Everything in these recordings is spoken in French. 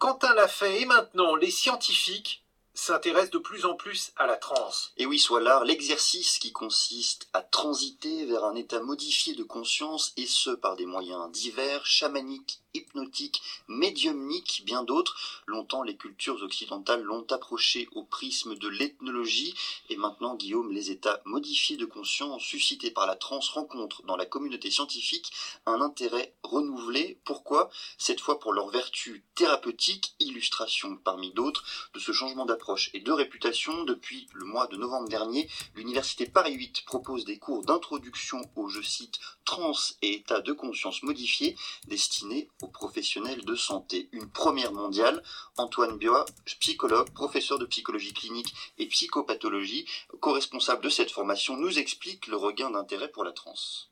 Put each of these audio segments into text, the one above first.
Quentin l'a fait et maintenant les scientifiques s'intéresse de plus en plus à la transe. Et oui, soit l'art, l'exercice qui consiste à transiter vers un état modifié de conscience, et ce par des moyens divers, chamaniques, hypnotiques, médiumniques, bien d'autres. Longtemps, les cultures occidentales l'ont approché au prisme de l'ethnologie, et maintenant, Guillaume, les états modifiés de conscience suscités par la transe rencontrent dans la communauté scientifique un intérêt renouvelé. Pourquoi? Cette fois pour leur vertu thérapeutique, illustration parmi d'autres de ce changement d'approche et de réputation. Depuis le mois de novembre dernier, l'Université Paris 8 propose des cours d'introduction au, je cite, trans et état de conscience modifié destinés aux professionnels de santé. Une première mondiale. Antoine Bioa, psychologue, professeur de psychologie clinique et psychopathologie, co-responsable de cette formation, nous explique le regain d'intérêt pour la a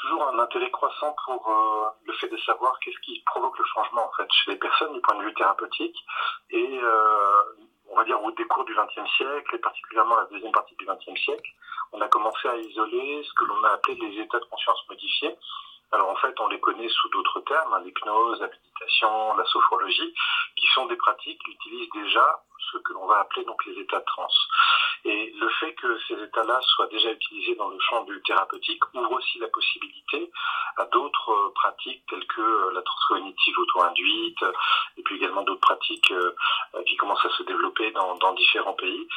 toujours un intérêt croissant pour euh, le fait de savoir qu'est-ce qui provoque le changement en fait chez les personnes du point de vue thérapeutique et euh, on va dire au décours du XXe siècle et particulièrement la deuxième partie du XXe siècle, on a commencé à isoler ce que l'on a appelé les états de conscience modifiés. Alors en fait, on les connaît sous d'autres termes, hein, l'hypnose, la méditation, la sophrologie, qui sont des pratiques qui utilisent déjà ce que l'on va appeler donc les états de transe. Et le fait que ces états-là soient déjà utilisés dans le champ du thérapeutique ouvre aussi la possibilité à d'autres euh, pratiques telles que euh, la transe cognitive auto-induite et puis également d'autres pratiques euh, qui commencent à se développer dans, dans différents pays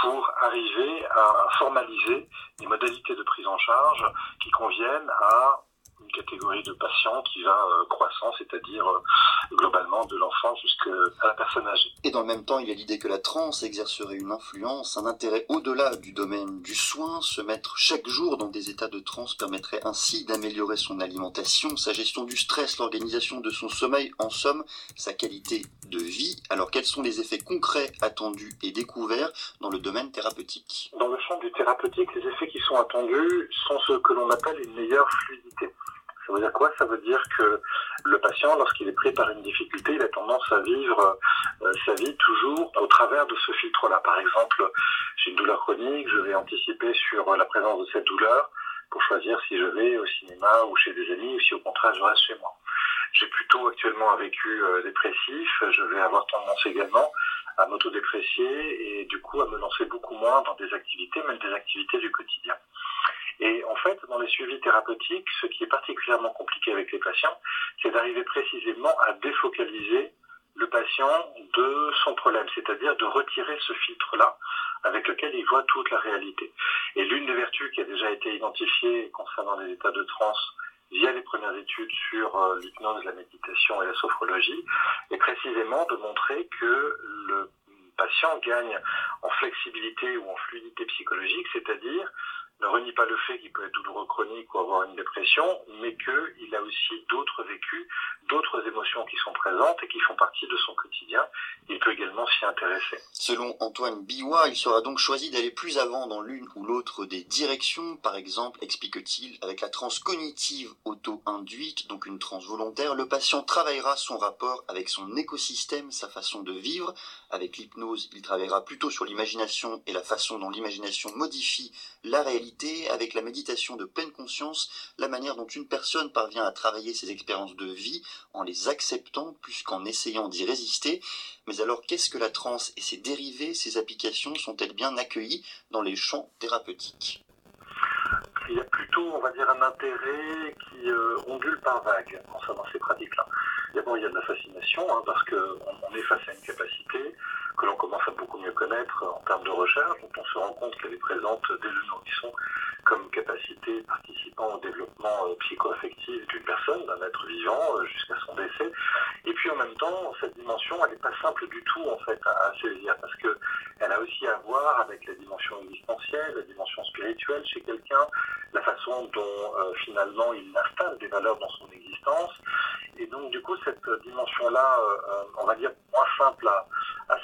pour arriver à formaliser des modalités de prise en charge qui conviennent à une catégorie de patients qui va euh, croissant, c'est-à-dire euh, globalement de l'enfant jusqu'à la personne âgée. Et dans le même temps, il y a l'idée que la transe exercerait une influence, un intérêt au-delà du domaine du soin. Se mettre chaque jour dans des états de transe permettrait ainsi d'améliorer son alimentation, sa gestion du stress, l'organisation de son sommeil, en somme, sa qualité de vie. Alors quels sont les effets concrets attendus et découverts dans le domaine thérapeutique? Dans le champ du thérapeutique, les effets qui sont attendus sont ce que l'on appelle une meilleure fluidité. Ça veut dire quoi? Ça veut dire que le patient, lorsqu'il est pris par une difficulté, il a tendance à vivre euh, sa vie toujours au travers de ce filtre-là. Par exemple, j'ai une douleur chronique, je vais anticiper sur la présence de cette douleur pour choisir si je vais au cinéma ou chez des amis ou si au contraire je reste chez moi. J'ai plutôt actuellement un vécu euh, dépressif, je vais avoir tendance également à m'autodéprécier et du coup à me lancer beaucoup moins dans des activités, même des activités du quotidien. Et en fait, dans les suivis thérapeutiques, ce qui est particulièrement compliqué avec les patients, c'est d'arriver précisément à défocaliser le patient de son problème, c'est-à-dire de retirer ce filtre-là avec lequel il voit toute la réalité. Et l'une des vertus qui a déjà été identifiée concernant les états de transe via les premières études sur euh, l'hypnose, la méditation et la sophrologie, est précisément de montrer que le patient gagne en flexibilité ou en fluidité psychologique, c'est-à-dire ne renie pas le fait qu'il peut être douloureux chronique ou avoir une dépression, mais qu'il a aussi d'autres vécus, d'autres émotions qui sont présentes et qui font partie de son quotidien. Selon Antoine Biwa, il sera donc choisi d'aller plus avant dans l'une ou l'autre des directions, par exemple, explique-t-il, avec la transe cognitive auto-induite, donc une transe volontaire, le patient travaillera son rapport avec son écosystème, sa façon de vivre. Avec l'hypnose, il travaillera plutôt sur l'imagination et la façon dont l'imagination modifie la réalité avec la méditation de pleine conscience, la manière dont une personne parvient à travailler ses expériences de vie en les acceptant plus qu'en essayant d'y résister. Mais alors qu'est-ce que la transe et ses dérivés, ses applications sont-elles bien accueillies dans les champs thérapeutiques? Il y a plutôt, on va dire, un intérêt qui euh, ondule par vague concernant ces pratiques-là. D'abord, il y a de la fascination, hein, parce qu'on est face à une capacité que l'on commence à beaucoup mieux connaître en termes de recherche, dont on se rend compte qu'elle est présente dès le nourrisson participant au développement euh, psycho-affectif d'une personne, d'un être vivant, euh, jusqu'à son décès. Et puis en même temps, cette dimension, elle n'est pas simple du tout en fait à, saisir, parce que elle a aussi à voir avec la dimension existentielle, la dimension spirituelle chez quelqu'un, la façon dont euh, finalement il installe des valeurs dans son existence. Et donc du coup, cette dimension-là, on va dire moins simple à,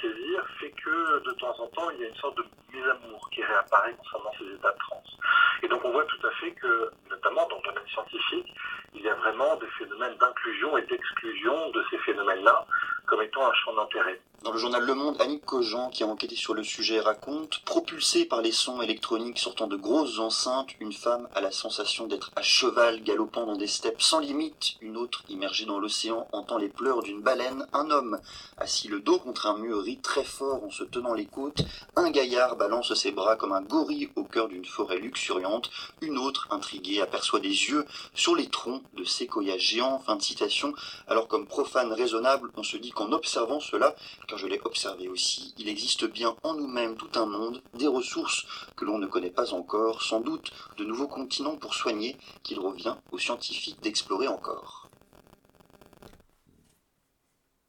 saisir, fait que de temps en temps, il y a une sorte de mésamour qui réapparaît concernant ces états de transe. Et donc on voit tout à fait que, notamment dans le domaine scientifique, il y a vraiment des phénomènes d'inclusion et d'exclusion de ces phénomènes-là comme étant un champ d'intérêt. Dans le journal Le Monde, Annick Cogent, qui a enquêté sur le sujet, raconte Propulsée par les sons électroniques sortant de grosses enceintes, une femme a la sensation d'être à cheval galopant dans des steppes sans limite. Une autre, immergée dans l'océan, entend les pleurs d'une baleine. Un homme, assis le dos contre un mur, rit très fort en se tenant les côtes. Un gaillard balance ses bras comme un gorille au cœur d'une forêt luxuriante. Une autre, intriguée, aperçoit des yeux sur les troncs de séquoias géants. Fin de citation. Alors comme profane raisonnable, on se dit qu'en observant cela, je l'ai observé aussi, il existe bien en nous-mêmes tout un monde, des ressources que l'on ne connaît pas encore, sans doute de nouveaux continents pour soigner, qu'il revient aux scientifiques d'explorer encore.